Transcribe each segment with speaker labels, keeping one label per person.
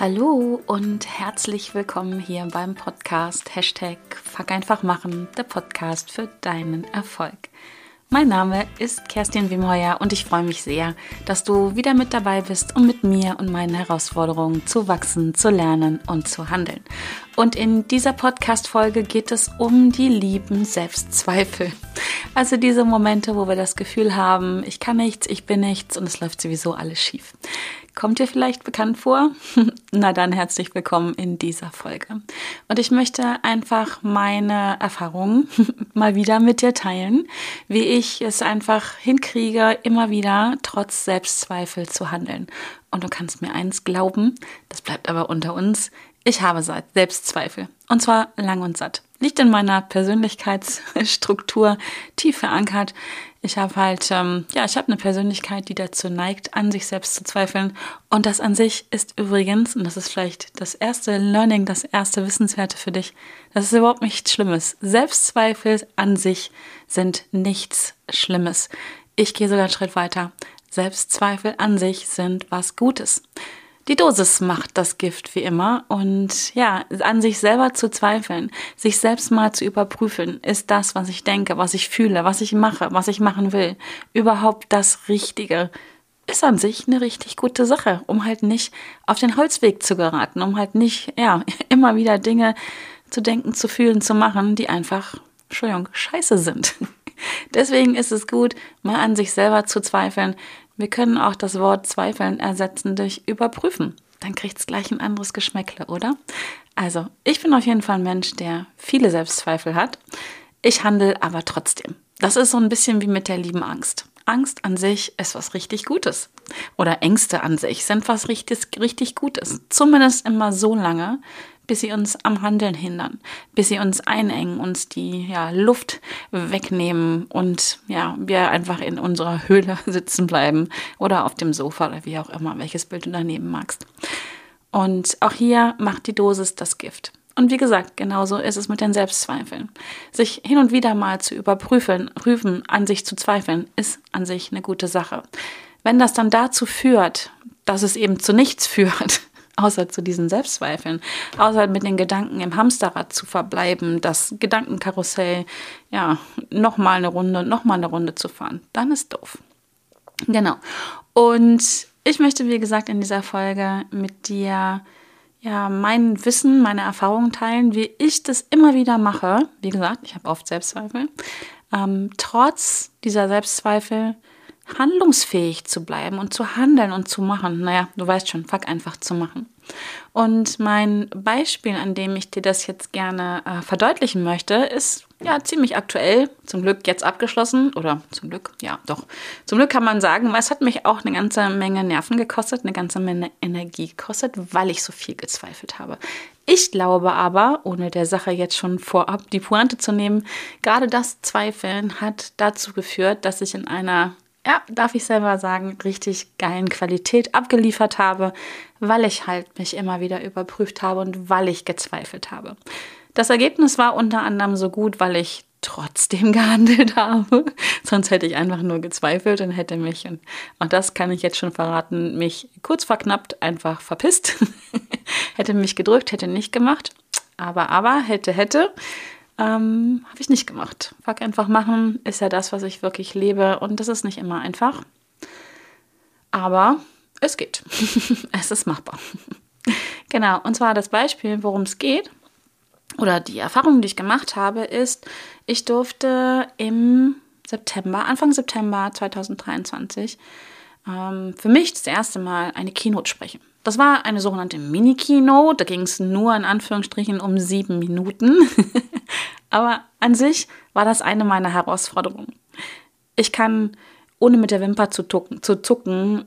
Speaker 1: Hallo und herzlich willkommen hier beim Podcast Hashtag Fuck einfach machen, der Podcast für deinen Erfolg. Mein Name ist Kerstin Wimheuer und ich freue mich sehr, dass du wieder mit dabei bist, um mit mir und meinen Herausforderungen zu wachsen, zu lernen und zu handeln. Und in dieser Podcast-Folge geht es um die lieben Selbstzweifel. Also diese Momente, wo wir das Gefühl haben, ich kann nichts, ich bin nichts und es läuft sowieso alles schief. Kommt dir vielleicht bekannt vor? Na dann herzlich willkommen in dieser Folge. Und ich möchte einfach meine Erfahrungen mal wieder mit dir teilen, wie ich es einfach hinkriege, immer wieder trotz Selbstzweifel zu handeln. Und du kannst mir eins glauben, das bleibt aber unter uns, ich habe Selbstzweifel. Und zwar lang und satt. Liegt in meiner Persönlichkeitsstruktur tief verankert. Ich habe halt, ähm, ja, ich habe eine Persönlichkeit, die dazu neigt, an sich selbst zu zweifeln. Und das an sich ist übrigens, und das ist vielleicht das erste Learning, das erste Wissenswerte für dich, das ist überhaupt nichts Schlimmes. Selbstzweifel an sich sind nichts Schlimmes. Ich gehe sogar einen Schritt weiter. Selbstzweifel an sich sind was Gutes. Die Dosis macht das Gift wie immer und ja, an sich selber zu zweifeln, sich selbst mal zu überprüfen, ist das, was ich denke, was ich fühle, was ich mache, was ich machen will, überhaupt das Richtige, ist an sich eine richtig gute Sache, um halt nicht auf den Holzweg zu geraten, um halt nicht, ja, immer wieder Dinge zu denken, zu fühlen, zu machen, die einfach, Entschuldigung, scheiße sind. Deswegen ist es gut, mal an sich selber zu zweifeln, wir können auch das Wort zweifeln ersetzen durch überprüfen. Dann kriegt es gleich ein anderes Geschmäckle, oder? Also, ich bin auf jeden Fall ein Mensch, der viele Selbstzweifel hat. Ich handle aber trotzdem. Das ist so ein bisschen wie mit der lieben Angst. Angst an sich ist was richtig Gutes. Oder Ängste an sich sind was richtig, richtig Gutes. Zumindest immer so lange, bis sie uns am Handeln hindern, bis sie uns einengen, uns die ja, Luft wegnehmen und ja, wir einfach in unserer Höhle sitzen bleiben oder auf dem Sofa oder wie auch immer, welches Bild du daneben magst. Und auch hier macht die Dosis das Gift. Und wie gesagt, genauso ist es mit den Selbstzweifeln. Sich hin und wieder mal zu überprüfen, prüfen, an sich zu zweifeln, ist an sich eine gute Sache. Wenn das dann dazu führt, dass es eben zu nichts führt, außer zu diesen Selbstzweifeln, außer mit den Gedanken im Hamsterrad zu verbleiben, das Gedankenkarussell, ja, nochmal eine Runde, nochmal eine Runde zu fahren, dann ist doof. Genau. Und ich möchte, wie gesagt, in dieser Folge mit dir ja mein Wissen, meine Erfahrungen teilen, wie ich das immer wieder mache. Wie gesagt, ich habe oft Selbstzweifel. Ähm, trotz dieser Selbstzweifel handlungsfähig zu bleiben und zu handeln und zu machen. Naja, du weißt schon, fuck einfach zu machen. Und mein Beispiel, an dem ich dir das jetzt gerne äh, verdeutlichen möchte, ist ja ziemlich aktuell, zum Glück jetzt abgeschlossen oder zum Glück, ja doch, zum Glück kann man sagen, weil es hat mich auch eine ganze Menge Nerven gekostet, eine ganze Menge Energie gekostet, weil ich so viel gezweifelt habe. Ich glaube aber, ohne der Sache jetzt schon vorab die Pointe zu nehmen, gerade das Zweifeln hat dazu geführt, dass ich in einer ja, darf ich selber sagen, richtig geilen Qualität abgeliefert habe, weil ich halt mich immer wieder überprüft habe und weil ich gezweifelt habe. Das Ergebnis war unter anderem so gut, weil ich trotzdem gehandelt habe. Sonst hätte ich einfach nur gezweifelt und hätte mich, und auch das kann ich jetzt schon verraten, mich kurz verknappt einfach verpisst. hätte mich gedrückt, hätte nicht gemacht. Aber, aber, hätte, hätte. Ähm, Habe ich nicht gemacht. Fuck einfach machen ist ja das, was ich wirklich lebe. Und das ist nicht immer einfach. Aber es geht. es ist machbar. genau. Und zwar das Beispiel, worum es geht. Oder die Erfahrung, die ich gemacht habe, ist, ich durfte im September, Anfang September 2023, ähm, für mich das erste Mal eine Keynote sprechen. Das war eine sogenannte Mini-Keynote. Da ging es nur in Anführungsstrichen um sieben Minuten. Aber an sich war das eine meiner Herausforderungen. Ich kann, ohne mit der Wimper zu, tucken, zu zucken,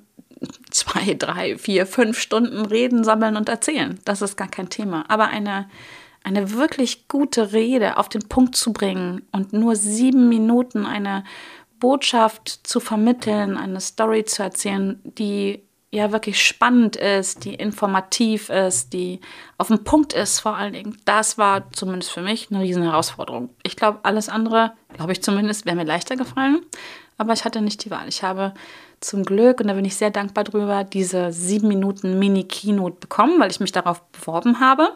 Speaker 1: zwei, drei, vier, fünf Stunden reden, sammeln und erzählen. Das ist gar kein Thema. Aber eine, eine wirklich gute Rede auf den Punkt zu bringen und nur sieben Minuten eine Botschaft zu vermitteln, eine Story zu erzählen, die ja wirklich spannend ist, die informativ ist, die auf dem Punkt ist vor allen Dingen. Das war zumindest für mich eine riesen Herausforderung. Ich glaube, alles andere, glaube ich zumindest, wäre mir leichter gefallen. aber ich hatte nicht die Wahl. Ich habe zum Glück, und da bin ich sehr dankbar drüber, diese sieben Minuten Mini-Keynote bekommen, weil ich mich darauf beworben habe.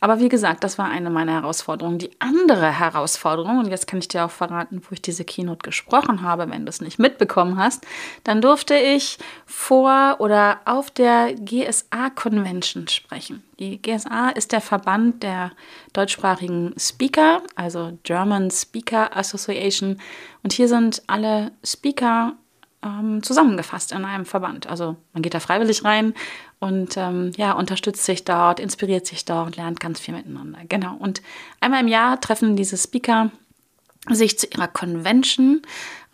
Speaker 1: Aber wie gesagt, das war eine meiner Herausforderungen. Die andere Herausforderung, und jetzt kann ich dir auch verraten, wo ich diese Keynote gesprochen habe, wenn du es nicht mitbekommen hast, dann durfte ich vor oder auf der GSA Convention sprechen. Die GSA ist der Verband der deutschsprachigen Speaker, also German Speaker Association. Und hier sind alle Speaker ähm, zusammengefasst in einem Verband. Also man geht da freiwillig rein und ähm, ja, unterstützt sich dort, inspiriert sich dort, lernt ganz viel miteinander. Genau. Und einmal im Jahr treffen diese Speaker sich zu ihrer Convention.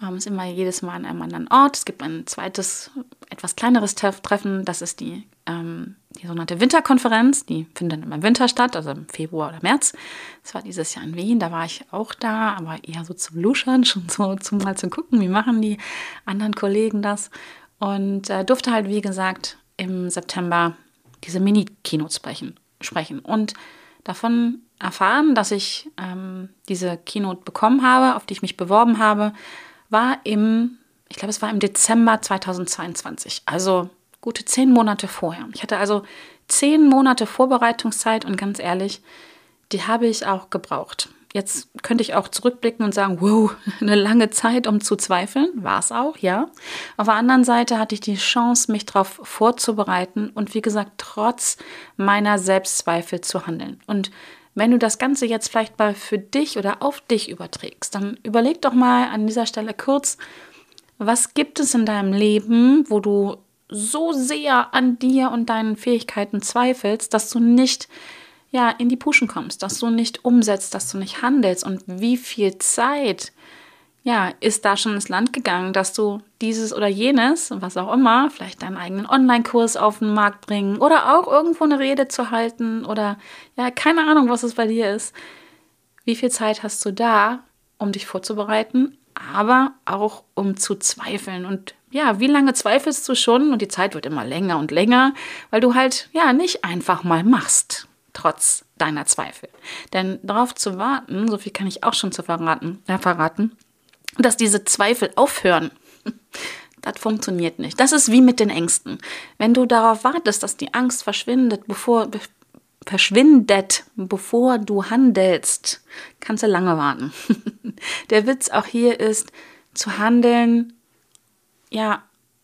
Speaker 1: Ähm, ist immer jedes Mal an einem anderen Ort. Es gibt ein zweites, etwas kleineres Treffen. Das ist die, ähm, die sogenannte Winterkonferenz. Die findet immer im Winter statt, also im Februar oder März. Das war dieses Jahr in Wien. Da war ich auch da, aber eher so zum Luschern, schon so zum mal zu gucken, wie machen die anderen Kollegen das. Und äh, durfte halt, wie gesagt, im September diese Mini-Keynotes sprechen, sprechen. Und davon erfahren, dass ich ähm, diese Keynote bekommen habe, auf die ich mich beworben habe, war im, ich glaube, es war im Dezember 2022, also gute zehn Monate vorher. Ich hatte also zehn Monate Vorbereitungszeit und ganz ehrlich, die habe ich auch gebraucht. Jetzt könnte ich auch zurückblicken und sagen, wow, eine lange Zeit, um zu zweifeln. War es auch, ja. Auf der anderen Seite hatte ich die Chance, mich darauf vorzubereiten und wie gesagt, trotz meiner Selbstzweifel zu handeln. Und wenn du das Ganze jetzt vielleicht mal für dich oder auf dich überträgst, dann überleg doch mal an dieser Stelle kurz, was gibt es in deinem Leben, wo du so sehr an dir und deinen Fähigkeiten zweifelst, dass du nicht ja, in die Puschen kommst, dass du nicht umsetzt, dass du nicht handelst und wie viel Zeit ja, ist da schon ins Land gegangen, dass du dieses oder jenes, was auch immer, vielleicht deinen eigenen Online-Kurs auf den Markt bringen oder auch irgendwo eine Rede zu halten oder ja, keine Ahnung, was es bei dir ist. Wie viel Zeit hast du da, um dich vorzubereiten, aber auch um zu zweifeln und ja, wie lange zweifelst du schon? Und die Zeit wird immer länger und länger, weil du halt ja nicht einfach mal machst, trotz deiner Zweifel. Denn darauf zu warten, so viel kann ich auch schon zu verraten, äh, verraten dass diese Zweifel aufhören. Das funktioniert nicht. Das ist wie mit den Ängsten. Wenn du darauf wartest, dass die Angst verschwindet, bevor be verschwindet, bevor du handelst, kannst du lange warten. Der Witz auch hier ist, zu handeln, ja,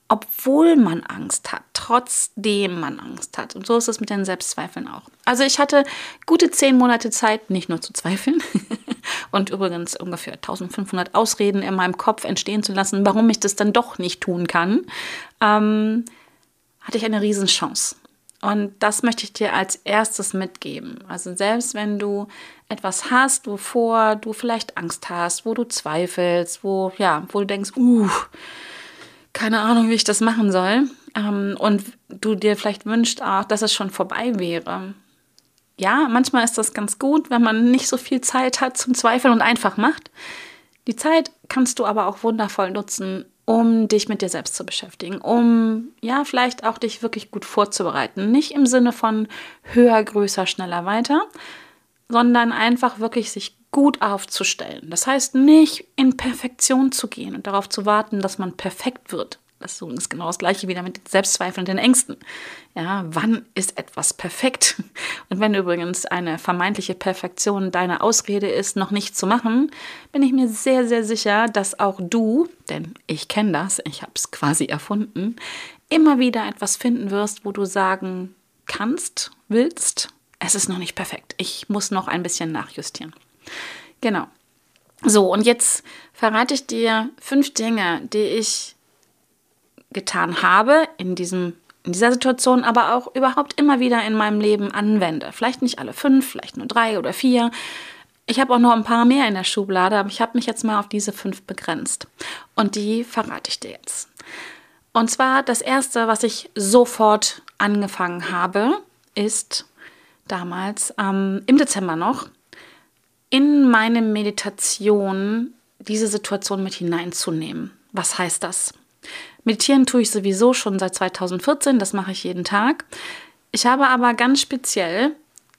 Speaker 1: obwohl man Angst hat, trotzdem man Angst hat. Und so ist es mit den Selbstzweifeln auch. Also ich hatte gute zehn Monate Zeit, nicht nur zu zweifeln und übrigens ungefähr 1500 Ausreden in meinem Kopf entstehen zu lassen, warum ich das dann doch nicht tun kann, ähm, hatte ich eine Riesenchance. Und das möchte ich dir als erstes mitgeben. Also selbst wenn du etwas hast, wovor du vielleicht Angst hast, wo du zweifelst, wo, ja, wo du denkst, uh, keine Ahnung, wie ich das machen soll. Ähm, und du dir vielleicht wünschst auch, dass es schon vorbei wäre. Ja, manchmal ist das ganz gut, wenn man nicht so viel Zeit hat zum Zweifeln und einfach macht. Die Zeit kannst du aber auch wundervoll nutzen, um dich mit dir selbst zu beschäftigen, um ja vielleicht auch dich wirklich gut vorzubereiten. Nicht im Sinne von höher, größer, schneller, weiter, sondern einfach wirklich sich gut aufzustellen. Das heißt nicht in Perfektion zu gehen und darauf zu warten, dass man perfekt wird. Das ist genau das gleiche wieder mit Selbstzweifeln und den Ängsten. Ja, wann ist etwas perfekt? Und wenn übrigens eine vermeintliche Perfektion deine Ausrede ist, noch nicht zu machen, bin ich mir sehr, sehr sicher, dass auch du, denn ich kenne das, ich habe es quasi erfunden, immer wieder etwas finden wirst, wo du sagen kannst, willst, es ist noch nicht perfekt. Ich muss noch ein bisschen nachjustieren. Genau. So, und jetzt verrate ich dir fünf Dinge, die ich getan habe in, diesem, in dieser Situation, aber auch überhaupt immer wieder in meinem Leben anwende. Vielleicht nicht alle fünf, vielleicht nur drei oder vier. Ich habe auch noch ein paar mehr in der Schublade, aber ich habe mich jetzt mal auf diese fünf begrenzt. Und die verrate ich dir jetzt. Und zwar das erste, was ich sofort angefangen habe, ist damals ähm, im Dezember noch in meine Meditation diese Situation mit hineinzunehmen. Was heißt das? Meditieren tue ich sowieso schon seit 2014, das mache ich jeden Tag. Ich habe aber ganz speziell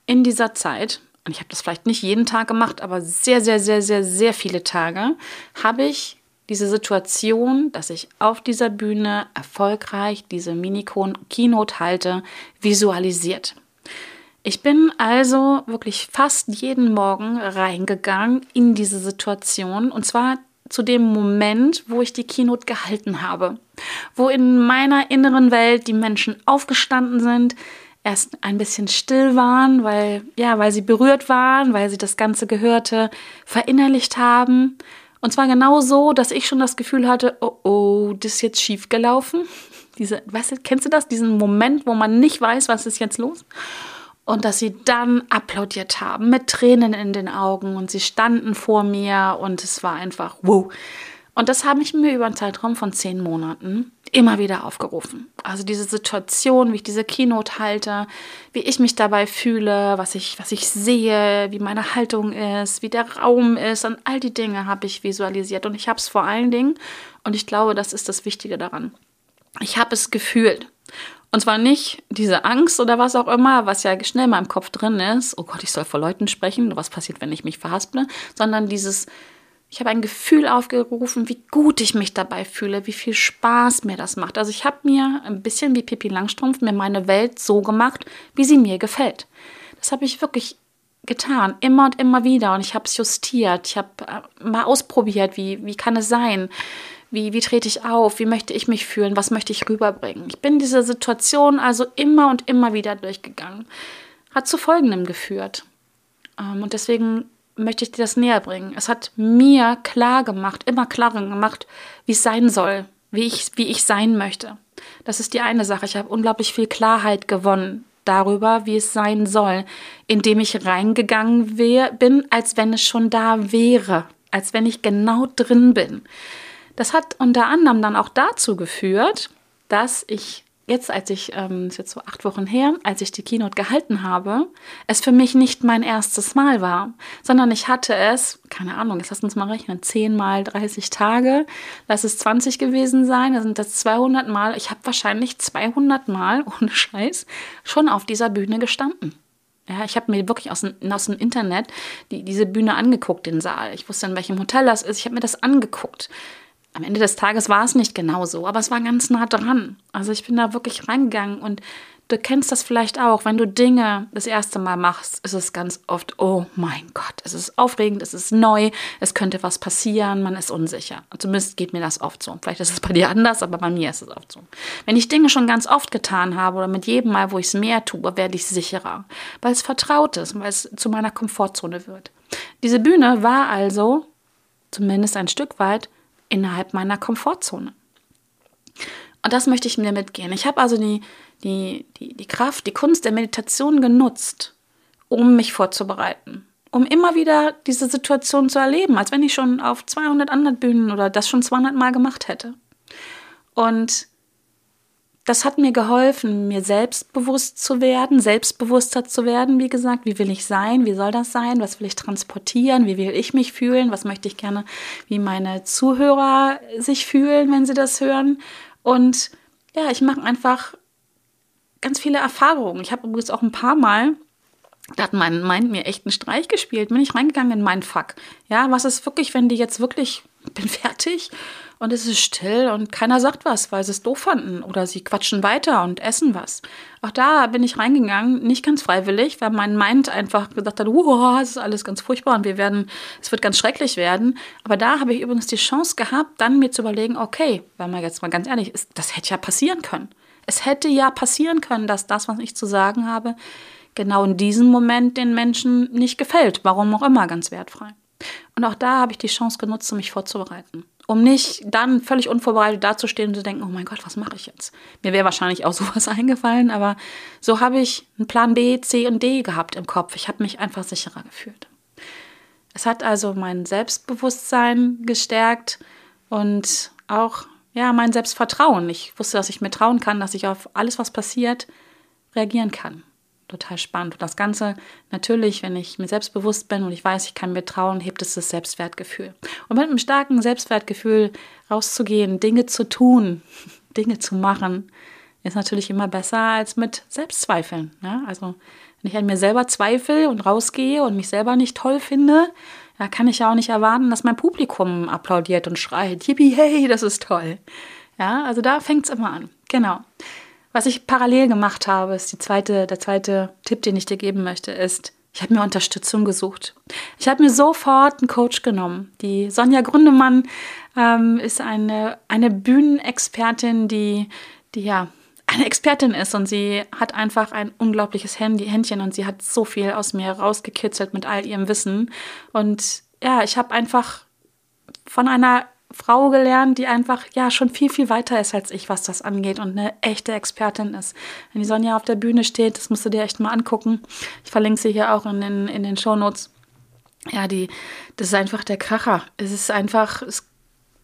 Speaker 1: in dieser Zeit, und ich habe das vielleicht nicht jeden Tag gemacht, aber sehr, sehr, sehr, sehr, sehr viele Tage, habe ich diese Situation, dass ich auf dieser Bühne erfolgreich diese Mini-Keynote halte, visualisiert. Ich bin also wirklich fast jeden Morgen reingegangen in diese Situation und zwar zu dem Moment, wo ich die Keynote gehalten habe, wo in meiner inneren Welt die Menschen aufgestanden sind, erst ein bisschen still waren, weil ja, weil sie berührt waren, weil sie das ganze Gehörte verinnerlicht haben und zwar genau so, dass ich schon das Gefühl hatte, oh oh, das ist jetzt schief gelaufen. Diese, weißt du, kennst du das? Diesen Moment, wo man nicht weiß, was ist jetzt los? Und dass sie dann applaudiert haben mit Tränen in den Augen und sie standen vor mir und es war einfach wow. Und das habe ich mir über einen Zeitraum von zehn Monaten immer wieder aufgerufen. Also diese Situation, wie ich diese Keynote halte, wie ich mich dabei fühle, was ich, was ich sehe, wie meine Haltung ist, wie der Raum ist und all die Dinge habe ich visualisiert. Und ich habe es vor allen Dingen, und ich glaube, das ist das Wichtige daran, ich habe es gefühlt. Und zwar nicht diese Angst oder was auch immer, was ja schnell mal im Kopf drin ist, oh Gott, ich soll vor Leuten sprechen, was passiert, wenn ich mich verhasple, sondern dieses ich habe ein Gefühl aufgerufen, wie gut ich mich dabei fühle, wie viel Spaß mir das macht. Also ich habe mir ein bisschen wie Pippi Langstrumpf mir meine Welt so gemacht, wie sie mir gefällt. Das habe ich wirklich getan, immer und immer wieder. Und ich habe es justiert. Ich habe äh, mal ausprobiert, wie, wie kann es sein? Wie, wie trete ich auf? Wie möchte ich mich fühlen? Was möchte ich rüberbringen? Ich bin diese Situation also immer und immer wieder durchgegangen. Hat zu Folgendem geführt. Ähm, und deswegen möchte ich dir das näher bringen. Es hat mir klar gemacht, immer klarer gemacht, wie es sein soll, wie ich, wie ich sein möchte. Das ist die eine Sache. Ich habe unglaublich viel Klarheit gewonnen darüber, wie es sein soll, indem ich reingegangen bin, als wenn es schon da wäre, als wenn ich genau drin bin. Das hat unter anderem dann auch dazu geführt, dass ich jetzt, als ich, ähm, ist jetzt so acht Wochen her, als ich die Keynote gehalten habe, es für mich nicht mein erstes Mal war, sondern ich hatte es, keine Ahnung, jetzt lass uns mal rechnen, 10 mal 30 Tage, lass es 20 gewesen sein, da sind das 200 Mal, ich habe wahrscheinlich 200 Mal, ohne Scheiß, schon auf dieser Bühne gestanden. Ja, ich habe mir wirklich aus dem, aus dem Internet die, diese Bühne angeguckt, den Saal. Ich wusste, in welchem Hotel das ist. Ich habe mir das angeguckt. Am Ende des Tages war es nicht genau so, aber es war ganz nah dran. Also ich bin da wirklich reingegangen und du kennst das vielleicht auch, wenn du Dinge das erste Mal machst, ist es ganz oft, oh mein Gott, es ist aufregend, es ist neu, es könnte was passieren, man ist unsicher. Zumindest geht mir das oft so. Vielleicht ist es bei dir anders, aber bei mir ist es oft so. Wenn ich Dinge schon ganz oft getan habe oder mit jedem Mal, wo ich es mehr tue, werde ich sicherer, weil es vertraut ist, weil es zu meiner Komfortzone wird. Diese Bühne war also, zumindest ein Stück weit, innerhalb meiner Komfortzone. Und das möchte ich mir mitgehen. Ich habe also die, die, die, die Kraft, die Kunst der Meditation genutzt, um mich vorzubereiten. Um immer wieder diese Situation zu erleben, als wenn ich schon auf 200 anderen Bühnen oder das schon 200 Mal gemacht hätte. Und das hat mir geholfen, mir selbstbewusst zu werden, selbstbewusster zu werden, wie gesagt. Wie will ich sein? Wie soll das sein? Was will ich transportieren? Wie will ich mich fühlen? Was möchte ich gerne, wie meine Zuhörer sich fühlen, wenn sie das hören? Und ja, ich mache einfach ganz viele Erfahrungen. Ich habe übrigens auch ein paar Mal da hat mein Mind mir echt einen Streich gespielt. Bin ich reingegangen in mein Fuck. Ja, was ist wirklich, wenn die jetzt wirklich, bin fertig und es ist still und keiner sagt was, weil sie es doof fanden oder sie quatschen weiter und essen was. Auch da bin ich reingegangen, nicht ganz freiwillig, weil mein Mind einfach gesagt hat, wow, es ist alles ganz furchtbar und wir werden, es wird ganz schrecklich werden. Aber da habe ich übrigens die Chance gehabt, dann mir zu überlegen, okay, weil man jetzt mal ganz ehrlich ist, das hätte ja passieren können. Es hätte ja passieren können, dass das, was ich zu sagen habe, genau in diesem Moment den Menschen nicht gefällt. Warum auch immer, ganz wertfrei. Und auch da habe ich die Chance genutzt, um mich vorzubereiten um nicht dann völlig unvorbereitet dazustehen und zu denken, oh mein Gott, was mache ich jetzt? Mir wäre wahrscheinlich auch sowas eingefallen, aber so habe ich einen Plan B, C und D gehabt im Kopf. Ich habe mich einfach sicherer gefühlt. Es hat also mein Selbstbewusstsein gestärkt und auch ja, mein Selbstvertrauen. Ich wusste, dass ich mir trauen kann, dass ich auf alles, was passiert, reagieren kann total spannend. Und das Ganze natürlich, wenn ich mir selbstbewusst bin und ich weiß, ich kann mir trauen, hebt es das Selbstwertgefühl. Und mit einem starken Selbstwertgefühl rauszugehen, Dinge zu tun, Dinge zu machen, ist natürlich immer besser als mit Selbstzweifeln. Ja? Also wenn ich an mir selber zweifle und rausgehe und mich selber nicht toll finde, Da kann ich ja auch nicht erwarten, dass mein Publikum applaudiert und schreit, yippie, hey, das ist toll. Ja, also da fängt es immer an. Genau. Was ich parallel gemacht habe, ist die zweite, der zweite Tipp, den ich dir geben möchte, ist, ich habe mir Unterstützung gesucht. Ich habe mir sofort einen Coach genommen. Die Sonja Grundemann ähm, ist eine, eine Bühnenexpertin, die, die ja eine Expertin ist und sie hat einfach ein unglaubliches Handy, Händchen und sie hat so viel aus mir rausgekitzelt mit all ihrem Wissen. Und ja, ich habe einfach von einer Frau gelernt, die einfach ja schon viel, viel weiter ist als ich, was das angeht und eine echte Expertin ist. Wenn die Sonja auf der Bühne steht, das musst du dir echt mal angucken. Ich verlinke sie hier auch in den, in den Shownotes. Ja, die, das ist einfach der Kracher. Es ist einfach, es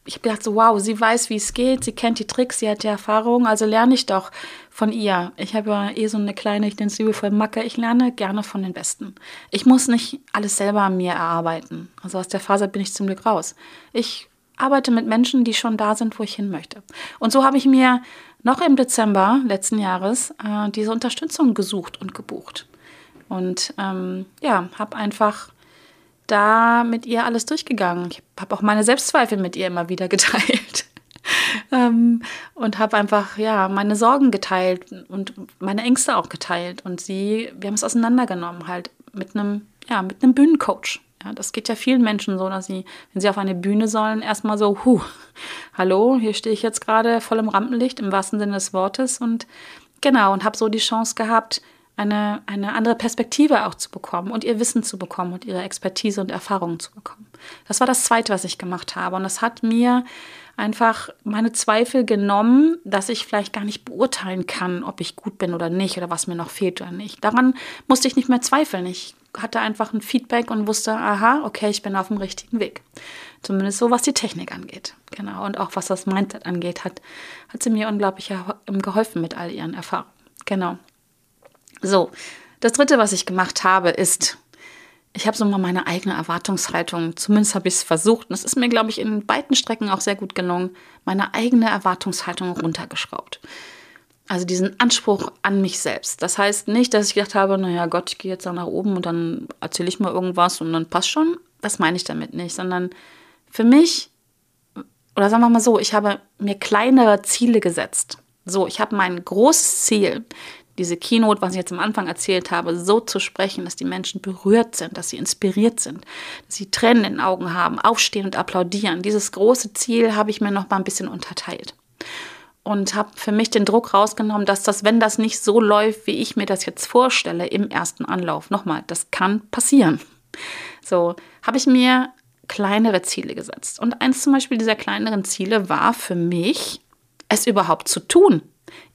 Speaker 1: ich habe gedacht, so wow, sie weiß, wie es geht, sie kennt die Tricks, sie hat die Erfahrung, also lerne ich doch von ihr. Ich habe ja eh so eine kleine, ich nenne es liebevoll Macke, ich lerne gerne von den Besten. Ich muss nicht alles selber an mir erarbeiten. Also aus der Phase bin ich zum Glück raus. Ich arbeite mit Menschen, die schon da sind, wo ich hin möchte. Und so habe ich mir noch im Dezember letzten Jahres äh, diese Unterstützung gesucht und gebucht. Und ähm, ja, habe einfach da mit ihr alles durchgegangen. Ich habe auch meine Selbstzweifel mit ihr immer wieder geteilt. ähm, und habe einfach ja meine Sorgen geteilt und meine Ängste auch geteilt und sie wir haben es auseinandergenommen halt mit einem ja mit einem Bühnencoach ja, das geht ja vielen Menschen so, dass sie, wenn sie auf eine Bühne sollen, erstmal so, huh, hallo, hier stehe ich jetzt gerade voll im Rampenlicht, im wahrsten Sinne des Wortes. Und genau, und habe so die Chance gehabt, eine, eine andere Perspektive auch zu bekommen und ihr Wissen zu bekommen und ihre Expertise und Erfahrungen zu bekommen. Das war das Zweite, was ich gemacht habe. Und das hat mir einfach meine Zweifel genommen, dass ich vielleicht gar nicht beurteilen kann, ob ich gut bin oder nicht oder was mir noch fehlt oder nicht. Daran musste ich nicht mehr zweifeln. Ich hatte einfach ein Feedback und wusste, aha, okay, ich bin auf dem richtigen Weg. Zumindest so, was die Technik angeht. Genau. Und auch was das Mindset angeht, hat, hat sie mir unglaublich geholfen mit all ihren Erfahrungen. Genau. So, das dritte, was ich gemacht habe, ist, ich habe so mal meine eigene Erwartungshaltung, zumindest habe ich es versucht, und es ist mir, glaube ich, in beiden Strecken auch sehr gut gelungen, meine eigene Erwartungshaltung runtergeschraubt. Also diesen Anspruch an mich selbst. Das heißt nicht, dass ich gedacht habe, naja Gott, ich gehe jetzt da nach oben und dann erzähle ich mal irgendwas und dann passt schon. Das meine ich damit nicht, sondern für mich, oder sagen wir mal so, ich habe mir kleinere Ziele gesetzt. So, ich habe mein großes Ziel, diese Keynote, was ich jetzt am Anfang erzählt habe, so zu sprechen, dass die Menschen berührt sind, dass sie inspiriert sind, dass sie Tränen in den Augen haben, aufstehen und applaudieren. Dieses große Ziel habe ich mir noch mal ein bisschen unterteilt und habe für mich den Druck rausgenommen, dass das, wenn das nicht so läuft, wie ich mir das jetzt vorstelle im ersten Anlauf, nochmal, das kann passieren. So habe ich mir kleinere Ziele gesetzt. Und eins zum Beispiel dieser kleineren Ziele war für mich, es überhaupt zu tun,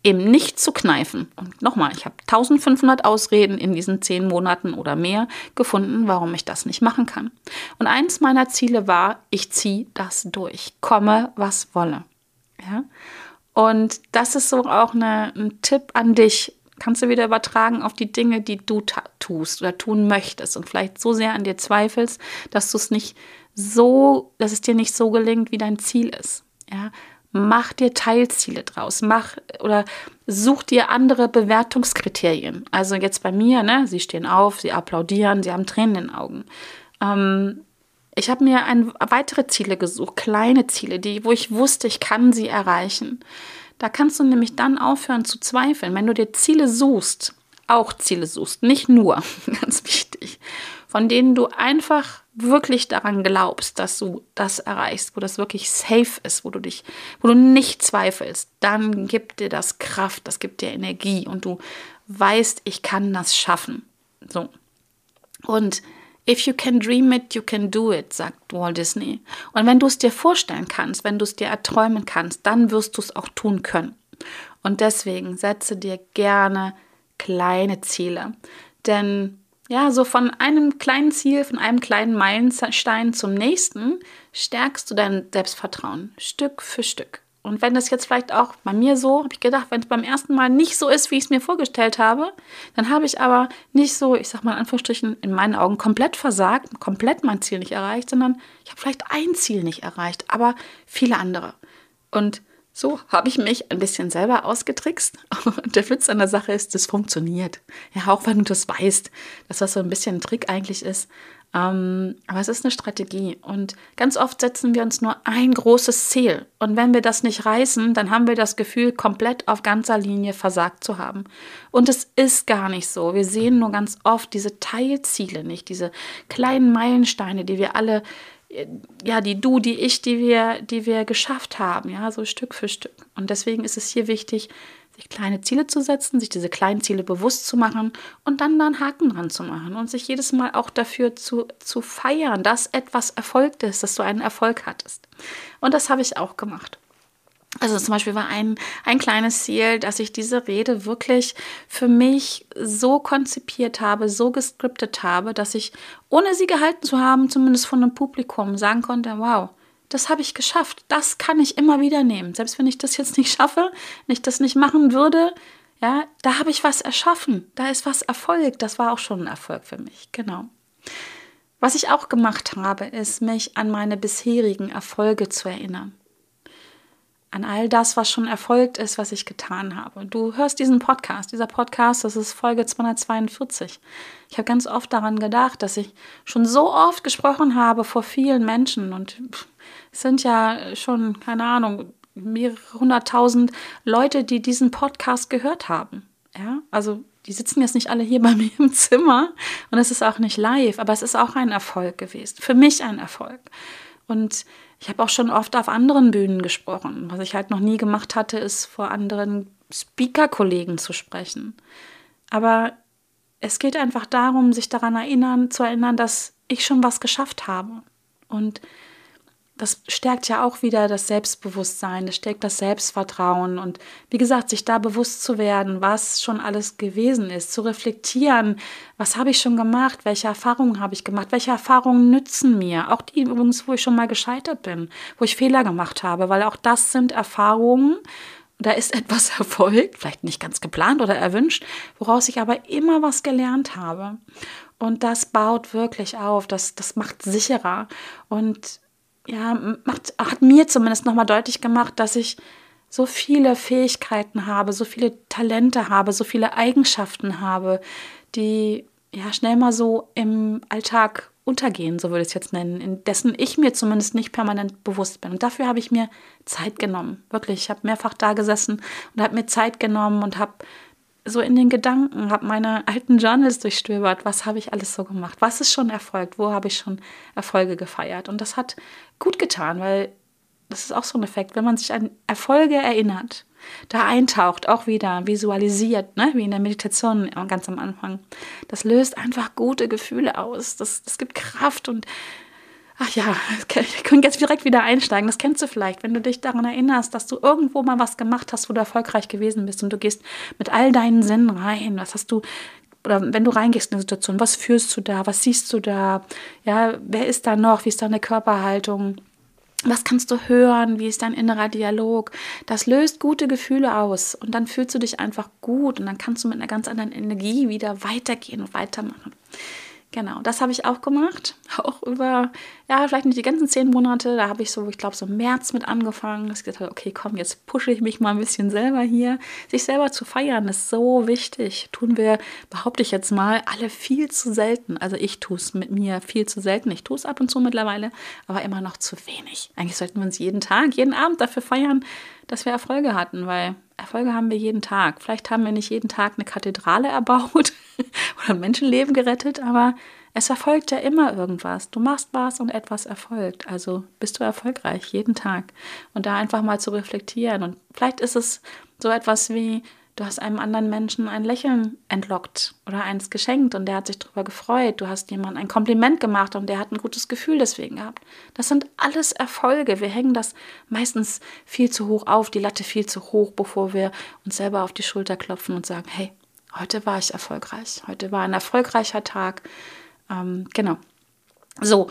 Speaker 1: eben nicht zu kneifen. Und nochmal, ich habe 1500 Ausreden in diesen zehn Monaten oder mehr gefunden, warum ich das nicht machen kann. Und eins meiner Ziele war, ich ziehe das durch, komme, was wolle. Ja? Und das ist so auch eine, ein Tipp an dich. Kannst du wieder übertragen auf die Dinge, die du tust oder tun möchtest und vielleicht so sehr an dir zweifelst, dass du es nicht so, dass es dir nicht so gelingt, wie dein Ziel ist. Ja, mach dir Teilziele draus, mach oder such dir andere Bewertungskriterien. Also jetzt bei mir, ne, sie stehen auf, sie applaudieren, sie haben Tränen in den Augen. Ähm, ich habe mir ein, weitere Ziele gesucht, kleine Ziele, die, wo ich wusste, ich kann sie erreichen. Da kannst du nämlich dann aufhören zu zweifeln. Wenn du dir Ziele suchst, auch Ziele suchst, nicht nur, ganz wichtig, von denen du einfach wirklich daran glaubst, dass du das erreichst, wo das wirklich safe ist, wo du dich, wo du nicht zweifelst, dann gibt dir das Kraft, das gibt dir Energie und du weißt, ich kann das schaffen. So. Und If you can dream it, you can do it, sagt Walt Disney. Und wenn du es dir vorstellen kannst, wenn du es dir erträumen kannst, dann wirst du es auch tun können. Und deswegen setze dir gerne kleine Ziele. Denn ja, so von einem kleinen Ziel, von einem kleinen Meilenstein zum nächsten, stärkst du dein Selbstvertrauen Stück für Stück. Und wenn das jetzt vielleicht auch bei mir so, habe ich gedacht, wenn es beim ersten Mal nicht so ist, wie ich es mir vorgestellt habe, dann habe ich aber nicht so, ich sag mal in Anführungsstrichen, in meinen Augen komplett versagt, komplett mein Ziel nicht erreicht, sondern ich habe vielleicht ein Ziel nicht erreicht, aber viele andere. Und so habe ich mich ein bisschen selber ausgetrickst. Und der Witz an der Sache ist, das funktioniert. Ja, auch wenn du das weißt, dass das so ein bisschen ein Trick eigentlich ist. Ähm, aber es ist eine Strategie. Und ganz oft setzen wir uns nur ein großes Ziel. Und wenn wir das nicht reißen, dann haben wir das Gefühl, komplett auf ganzer Linie versagt zu haben. Und es ist gar nicht so. Wir sehen nur ganz oft diese Teilziele nicht, diese kleinen Meilensteine, die wir alle ja, die du, die ich, die wir, die wir geschafft haben, ja, so Stück für Stück. Und deswegen ist es hier wichtig, sich kleine Ziele zu setzen, sich diese kleinen Ziele bewusst zu machen und dann da einen Haken dran zu machen und sich jedes Mal auch dafür zu, zu feiern, dass etwas erfolgt ist, dass du einen Erfolg hattest. Und das habe ich auch gemacht. Also zum Beispiel war ein, ein kleines Ziel, dass ich diese Rede wirklich für mich so konzipiert habe, so gescriptet habe, dass ich, ohne sie gehalten zu haben, zumindest von einem Publikum sagen konnte, wow, das habe ich geschafft, das kann ich immer wieder nehmen. Selbst wenn ich das jetzt nicht schaffe, wenn ich das nicht machen würde, ja, da habe ich was erschaffen, da ist was Erfolg. Das war auch schon ein Erfolg für mich, genau. Was ich auch gemacht habe, ist, mich an meine bisherigen Erfolge zu erinnern an all das, was schon erfolgt ist, was ich getan habe. Du hörst diesen Podcast. Dieser Podcast, das ist Folge 242. Ich habe ganz oft daran gedacht, dass ich schon so oft gesprochen habe vor vielen Menschen und es sind ja schon, keine Ahnung, mehrere hunderttausend Leute, die diesen Podcast gehört haben. Ja, also die sitzen jetzt nicht alle hier bei mir im Zimmer und es ist auch nicht live, aber es ist auch ein Erfolg gewesen. Für mich ein Erfolg. Und ich habe auch schon oft auf anderen Bühnen gesprochen. Was ich halt noch nie gemacht hatte, ist vor anderen Speaker-Kollegen zu sprechen. Aber es geht einfach darum, sich daran erinnern, zu erinnern, dass ich schon was geschafft habe. Und das stärkt ja auch wieder das Selbstbewusstsein, das stärkt das Selbstvertrauen und wie gesagt, sich da bewusst zu werden, was schon alles gewesen ist, zu reflektieren, was habe ich schon gemacht, welche Erfahrungen habe ich gemacht, welche Erfahrungen nützen mir, auch die übrigens, wo ich schon mal gescheitert bin, wo ich Fehler gemacht habe, weil auch das sind Erfahrungen, da ist etwas erfolgt, vielleicht nicht ganz geplant oder erwünscht, woraus ich aber immer was gelernt habe. Und das baut wirklich auf, das, das macht sicherer. Und ja, macht, hat mir zumindest nochmal deutlich gemacht, dass ich so viele Fähigkeiten habe, so viele Talente habe, so viele Eigenschaften habe, die ja schnell mal so im Alltag untergehen, so würde ich es jetzt nennen, in dessen ich mir zumindest nicht permanent bewusst bin. Und dafür habe ich mir Zeit genommen. Wirklich, ich habe mehrfach da gesessen und habe mir Zeit genommen und habe so in den Gedanken, habe meine alten Journals durchstöbert, was habe ich alles so gemacht, was ist schon erfolgt, wo habe ich schon Erfolge gefeiert. Und das hat gut getan, weil das ist auch so ein Effekt, wenn man sich an Erfolge erinnert, da eintaucht, auch wieder visualisiert, ne? wie in der Meditation ganz am Anfang. Das löst einfach gute Gefühle aus. Das, das gibt Kraft und ach ja, ich könnte jetzt direkt wieder einsteigen. Das kennst du vielleicht, wenn du dich daran erinnerst, dass du irgendwo mal was gemacht hast, wo du erfolgreich gewesen bist und du gehst mit all deinen Sinnen rein. Was hast du oder wenn du reingehst in eine Situation, was fühlst du da, was siehst du da, ja, wer ist da noch, wie ist deine Körperhaltung, was kannst du hören, wie ist dein innerer Dialog, das löst gute Gefühle aus und dann fühlst du dich einfach gut und dann kannst du mit einer ganz anderen Energie wieder weitergehen und weitermachen. Genau, das habe ich auch gemacht. Auch über, ja, vielleicht nicht die ganzen zehn Monate. Da habe ich so, ich glaube, so März mit angefangen. Ich gesagt, okay, komm, jetzt pushe ich mich mal ein bisschen selber hier. Sich selber zu feiern ist so wichtig. Tun wir, behaupte ich jetzt mal, alle viel zu selten. Also ich tue es mit mir viel zu selten. Ich tue es ab und zu mittlerweile, aber immer noch zu wenig. Eigentlich sollten wir uns jeden Tag, jeden Abend dafür feiern, dass wir Erfolge hatten, weil Erfolge haben wir jeden Tag. Vielleicht haben wir nicht jeden Tag eine Kathedrale erbaut oder ein Menschenleben gerettet, aber es erfolgt ja immer irgendwas. Du machst was und etwas erfolgt. Also bist du erfolgreich jeden Tag. Und da einfach mal zu reflektieren. Und vielleicht ist es so etwas wie, du hast einem anderen Menschen ein Lächeln entlockt oder eins geschenkt und der hat sich darüber gefreut. Du hast jemandem ein Kompliment gemacht und der hat ein gutes Gefühl deswegen gehabt. Das sind alles Erfolge. Wir hängen das meistens viel zu hoch auf, die Latte viel zu hoch, bevor wir uns selber auf die Schulter klopfen und sagen, hey, heute war ich erfolgreich. Heute war ein erfolgreicher Tag. Ähm, genau. So,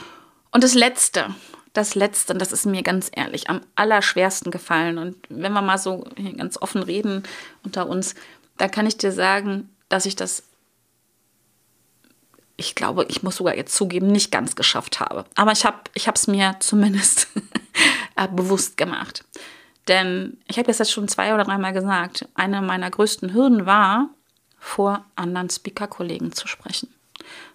Speaker 1: und das Letzte, das Letzte, und das ist mir ganz ehrlich am allerschwersten gefallen. Und wenn wir mal so ganz offen reden unter uns, da kann ich dir sagen, dass ich das, ich glaube, ich muss sogar jetzt zugeben, nicht ganz geschafft habe. Aber ich habe es mir zumindest äh, bewusst gemacht. Denn ich habe das jetzt schon zwei oder dreimal gesagt, eine meiner größten Hürden war, vor anderen Speaker-Kollegen zu sprechen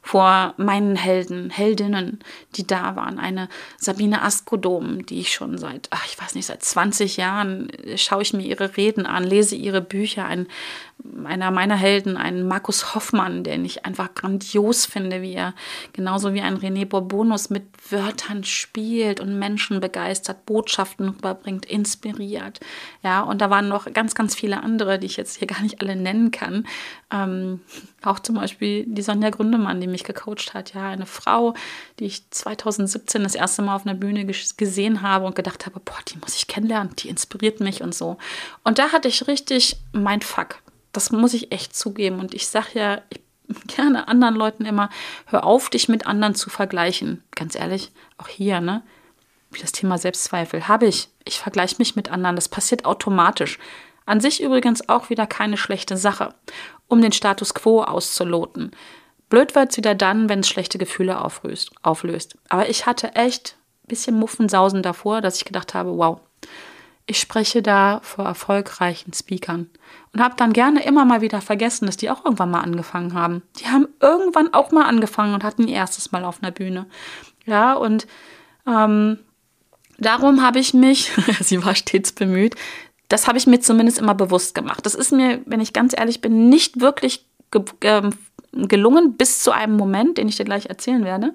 Speaker 1: vor meinen Helden, Heldinnen, die da waren. Eine Sabine Askodom, die ich schon seit, ach, ich weiß nicht, seit 20 Jahren äh, schaue ich mir ihre Reden an, lese ihre Bücher. Ein, einer meiner Helden, ein Markus Hoffmann, den ich einfach grandios finde, wie er genauso wie ein René Bourbonus mit Wörtern spielt und Menschen begeistert, Botschaften rüberbringt, inspiriert. Ja, und da waren noch ganz, ganz viele andere, die ich jetzt hier gar nicht alle nennen kann. Ähm, auch zum Beispiel die Sonja Gründemann, die mich gecoacht hat. Ja, eine Frau, die ich 2017 das erste Mal auf einer Bühne gesehen habe und gedacht habe, boah, die muss ich kennenlernen, die inspiriert mich und so. Und da hatte ich richtig mein Fuck. Das muss ich echt zugeben. Und ich sage ja ich gerne anderen Leuten immer, hör auf, dich mit anderen zu vergleichen. Ganz ehrlich, auch hier, ne? Wie das Thema Selbstzweifel habe ich. Ich vergleiche mich mit anderen. Das passiert automatisch. An sich übrigens auch wieder keine schlechte Sache, um den Status quo auszuloten. Blöd wird es wieder dann, wenn es schlechte Gefühle auflöst, auflöst. Aber ich hatte echt ein bisschen Muffensausen davor, dass ich gedacht habe, wow, ich spreche da vor erfolgreichen Speakern und habe dann gerne immer mal wieder vergessen, dass die auch irgendwann mal angefangen haben. Die haben irgendwann auch mal angefangen und hatten ihr erstes Mal auf einer Bühne. Ja, und ähm, darum habe ich mich, sie war stets bemüht, das habe ich mir zumindest immer bewusst gemacht. Das ist mir, wenn ich ganz ehrlich bin, nicht wirklich ge ge gelungen bis zu einem Moment, den ich dir gleich erzählen werde.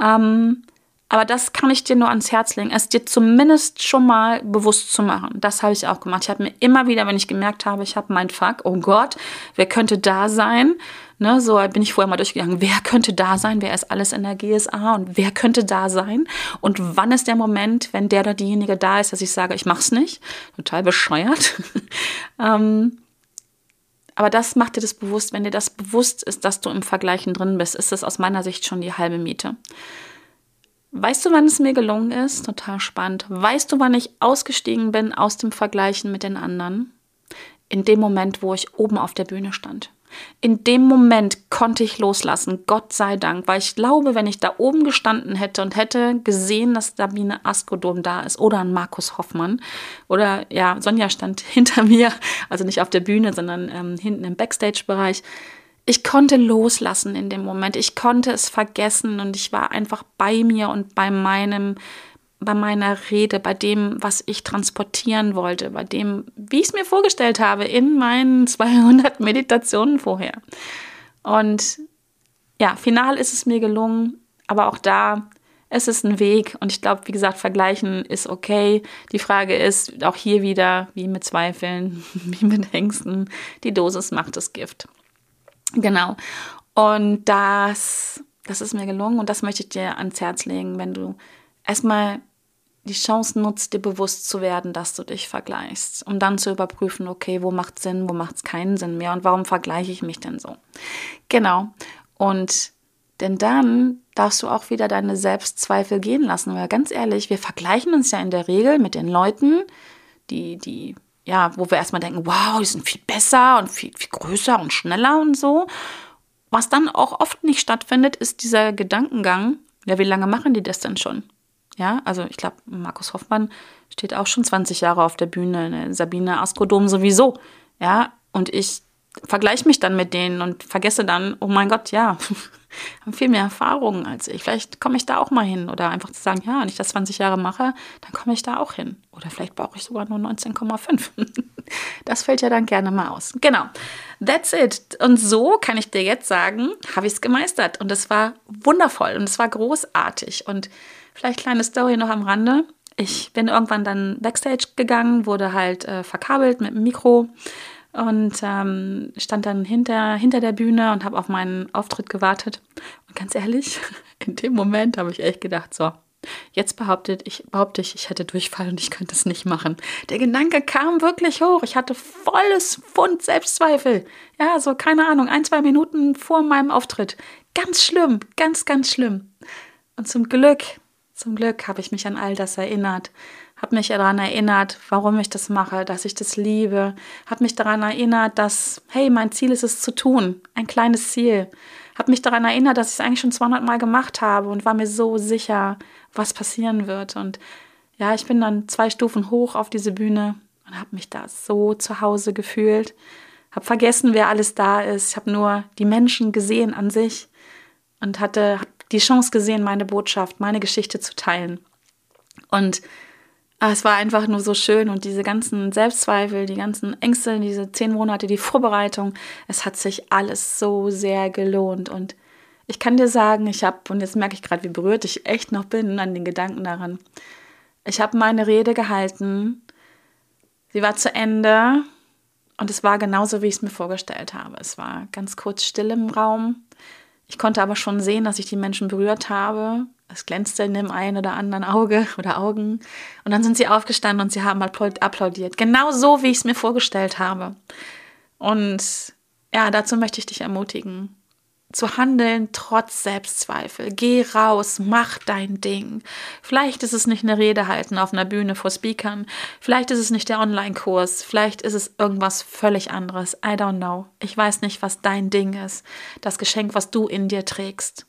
Speaker 1: Ähm, aber das kann ich dir nur ans Herz legen, es dir zumindest schon mal bewusst zu machen. Das habe ich auch gemacht. Ich habe mir immer wieder, wenn ich gemerkt habe, ich habe mein Fuck, oh Gott, wer könnte da sein? Ne, so bin ich vorher mal durchgegangen, wer könnte da sein, wer ist alles in der GSA und wer könnte da sein und wann ist der Moment, wenn der oder diejenige da ist, dass ich sage, ich mach's nicht. Total bescheuert. ähm, aber das macht dir das bewusst. Wenn dir das bewusst ist, dass du im Vergleichen drin bist, ist das aus meiner Sicht schon die halbe Miete. Weißt du, wann es mir gelungen ist? Total spannend. Weißt du, wann ich ausgestiegen bin aus dem Vergleichen mit den anderen? In dem Moment, wo ich oben auf der Bühne stand. In dem Moment konnte ich loslassen, Gott sei Dank, weil ich glaube, wenn ich da oben gestanden hätte und hätte gesehen, dass Sabine Askodom da ist oder ein Markus Hoffmann oder ja, Sonja stand hinter mir, also nicht auf der Bühne, sondern ähm, hinten im Backstage-Bereich. Ich konnte loslassen in dem Moment. Ich konnte es vergessen und ich war einfach bei mir und bei meinem bei meiner Rede, bei dem, was ich transportieren wollte, bei dem, wie ich es mir vorgestellt habe in meinen 200 Meditationen vorher. Und ja, final ist es mir gelungen, aber auch da, es ist ein Weg und ich glaube, wie gesagt, vergleichen ist okay. Die Frage ist auch hier wieder, wie mit Zweifeln, wie mit Ängsten, die Dosis macht das Gift. Genau. Und das, das ist mir gelungen und das möchte ich dir ans Herz legen, wenn du erstmal die Chance nutzt, dir bewusst zu werden, dass du dich vergleichst, um dann zu überprüfen, okay, wo macht Sinn, wo macht es keinen Sinn mehr und warum vergleiche ich mich denn so? Genau. Und denn dann darfst du auch wieder deine Selbstzweifel gehen lassen, weil ganz ehrlich, wir vergleichen uns ja in der Regel mit den Leuten, die, die, ja, wo wir erstmal denken, wow, die sind viel besser und viel, viel größer und schneller und so. Was dann auch oft nicht stattfindet, ist dieser Gedankengang, ja, wie lange machen die das denn schon? Ja, also ich glaube, Markus Hoffmann steht auch schon 20 Jahre auf der Bühne, ne? Sabine Askodom sowieso. Ja, und ich vergleiche mich dann mit denen und vergesse dann, oh mein Gott, ja, haben viel mehr Erfahrungen als ich. Vielleicht komme ich da auch mal hin. Oder einfach zu sagen, ja, wenn ich das 20 Jahre mache, dann komme ich da auch hin. Oder vielleicht brauche ich sogar nur 19,5. das fällt ja dann gerne mal aus. Genau. That's it. Und so kann ich dir jetzt sagen, habe ich es gemeistert. Und es war wundervoll und es war großartig. Und Vielleicht kleine Story noch am Rande. Ich bin irgendwann dann backstage gegangen, wurde halt äh, verkabelt mit dem Mikro und ähm, stand dann hinter, hinter der Bühne und habe auf meinen Auftritt gewartet. Und ganz ehrlich, in dem Moment habe ich echt gedacht, so, jetzt behauptet ich, behaupte ich, ich hätte Durchfall und ich könnte es nicht machen. Der Gedanke kam wirklich hoch. Ich hatte volles Pfund Selbstzweifel. Ja, so keine Ahnung, ein, zwei Minuten vor meinem Auftritt. Ganz schlimm, ganz, ganz schlimm. Und zum Glück zum Glück habe ich mich an all das erinnert, habe mich daran erinnert, warum ich das mache, dass ich das liebe, habe mich daran erinnert, dass, hey, mein Ziel ist es zu tun, ein kleines Ziel, habe mich daran erinnert, dass ich es eigentlich schon 200 Mal gemacht habe und war mir so sicher, was passieren wird. Und ja, ich bin dann zwei Stufen hoch auf diese Bühne und habe mich da so zu Hause gefühlt, habe vergessen, wer alles da ist, ich habe nur die Menschen gesehen an sich und hatte die Chance gesehen, meine Botschaft, meine Geschichte zu teilen. Und ah, es war einfach nur so schön und diese ganzen Selbstzweifel, die ganzen Ängste, diese zehn Monate, die Vorbereitung, es hat sich alles so sehr gelohnt. Und ich kann dir sagen, ich habe, und jetzt merke ich gerade, wie berührt ich echt noch bin an den Gedanken daran, ich habe meine Rede gehalten, sie war zu Ende und es war genauso, wie ich es mir vorgestellt habe. Es war ganz kurz still im Raum. Ich konnte aber schon sehen, dass ich die Menschen berührt habe. Es glänzte in dem einen oder anderen Auge oder Augen. Und dann sind sie aufgestanden und sie haben applaudiert. Genau so, wie ich es mir vorgestellt habe. Und ja, dazu möchte ich dich ermutigen zu handeln trotz Selbstzweifel. Geh raus, mach dein Ding. Vielleicht ist es nicht eine Rede halten auf einer Bühne vor Speakern, vielleicht ist es nicht der Online-Kurs, vielleicht ist es irgendwas völlig anderes. I don't know. Ich weiß nicht, was dein Ding ist, das Geschenk, was du in dir trägst.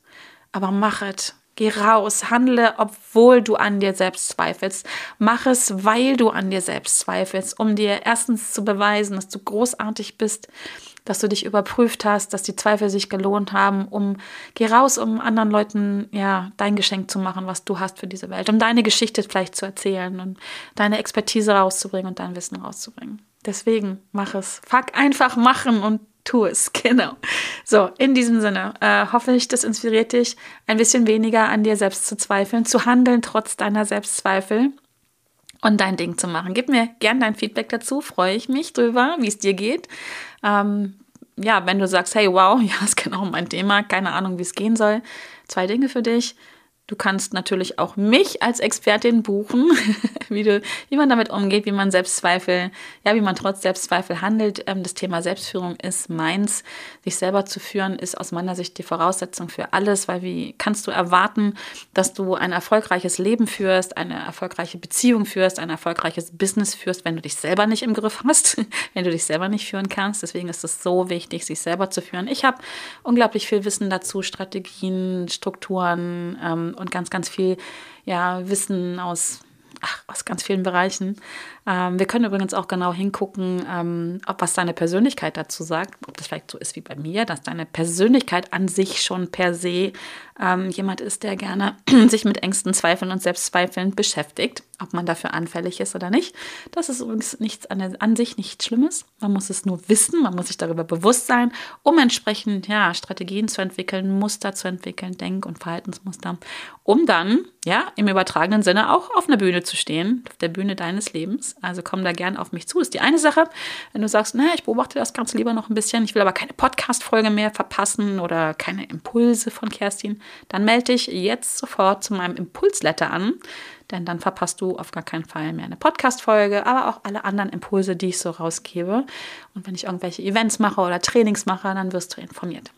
Speaker 1: Aber mach es. Geh raus, handle, obwohl du an dir selbst zweifelst. Mach es, weil du an dir selbst zweifelst, um dir erstens zu beweisen, dass du großartig bist, dass du dich überprüft hast, dass die Zweifel sich gelohnt haben, um geh raus, um anderen Leuten ja dein Geschenk zu machen, was du hast für diese Welt, um deine Geschichte vielleicht zu erzählen und deine Expertise rauszubringen und dein Wissen rauszubringen. Deswegen mach es. Fuck einfach machen und tu es, genau. So, in diesem Sinne äh, hoffe ich, das inspiriert dich, ein bisschen weniger an dir selbst zu zweifeln, zu handeln trotz deiner Selbstzweifel und dein Ding zu machen. Gib mir gern dein Feedback dazu, freue ich mich drüber, wie es dir geht. Ähm, ja, wenn du sagst, hey, wow, ja, ist genau mein Thema, keine Ahnung, wie es gehen soll. Zwei Dinge für dich. Du kannst natürlich auch mich als Expertin buchen, wie, du, wie man damit umgeht, wie man Selbstzweifel, ja, wie man trotz Selbstzweifel handelt. Ähm, das Thema Selbstführung ist meins. Sich selber zu führen ist aus meiner Sicht die Voraussetzung für alles, weil wie kannst du erwarten, dass du ein erfolgreiches Leben führst, eine erfolgreiche Beziehung führst, ein erfolgreiches Business führst, wenn du dich selber nicht im Griff hast, wenn du dich selber nicht führen kannst. Deswegen ist es so wichtig, sich selber zu führen. Ich habe unglaublich viel Wissen dazu, Strategien, Strukturen, ähm, und ganz, ganz viel ja, Wissen aus, ach, aus ganz vielen Bereichen. Ähm, wir können übrigens auch genau hingucken, ähm, ob was deine Persönlichkeit dazu sagt, ob das vielleicht so ist wie bei mir, dass deine Persönlichkeit an sich schon per se ähm, jemand ist, der gerne sich mit Ängsten, Zweifeln und Selbstzweifeln beschäftigt, ob man dafür anfällig ist oder nicht. Das ist übrigens nichts an, an sich nichts Schlimmes. Man muss es nur wissen, man muss sich darüber bewusst sein, um entsprechend ja, Strategien zu entwickeln, Muster zu entwickeln, Denk- und Verhaltensmuster, um dann ja im übertragenen Sinne auch auf einer Bühne zu stehen, auf der Bühne deines Lebens also komm da gern auf mich zu. Ist die eine Sache. Wenn du sagst, naja, ich beobachte das Ganze lieber noch ein bisschen, ich will aber keine Podcast-Folge mehr verpassen oder keine Impulse von Kerstin, dann melde dich jetzt sofort zu meinem Impulsletter an. Denn dann verpasst du auf gar keinen Fall mehr eine Podcast-Folge, aber auch alle anderen Impulse, die ich so rausgebe. Und wenn ich irgendwelche Events mache oder Trainings mache, dann wirst du informiert.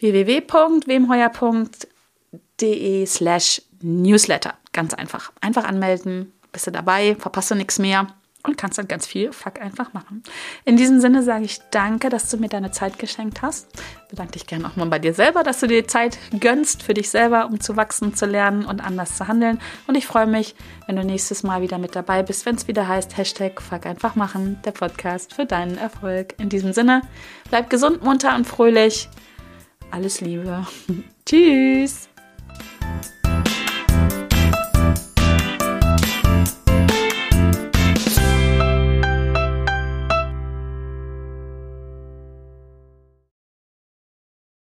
Speaker 1: www.wemheuer.de slash Newsletter. Ganz einfach. Einfach anmelden, bist du dabei, verpasst du nichts mehr und kannst dann ganz viel Fuck einfach machen. In diesem Sinne sage ich danke, dass du mir deine Zeit geschenkt hast. Bedanke dich gerne auch mal bei dir selber, dass du dir Zeit gönnst für dich selber, um zu wachsen, zu lernen und anders zu handeln. Und ich freue mich, wenn du nächstes Mal wieder mit dabei bist, wenn es wieder heißt Hashtag Fuck einfach machen, der Podcast für deinen Erfolg. In diesem Sinne, bleib gesund, munter und fröhlich. Alles Liebe. Tschüss.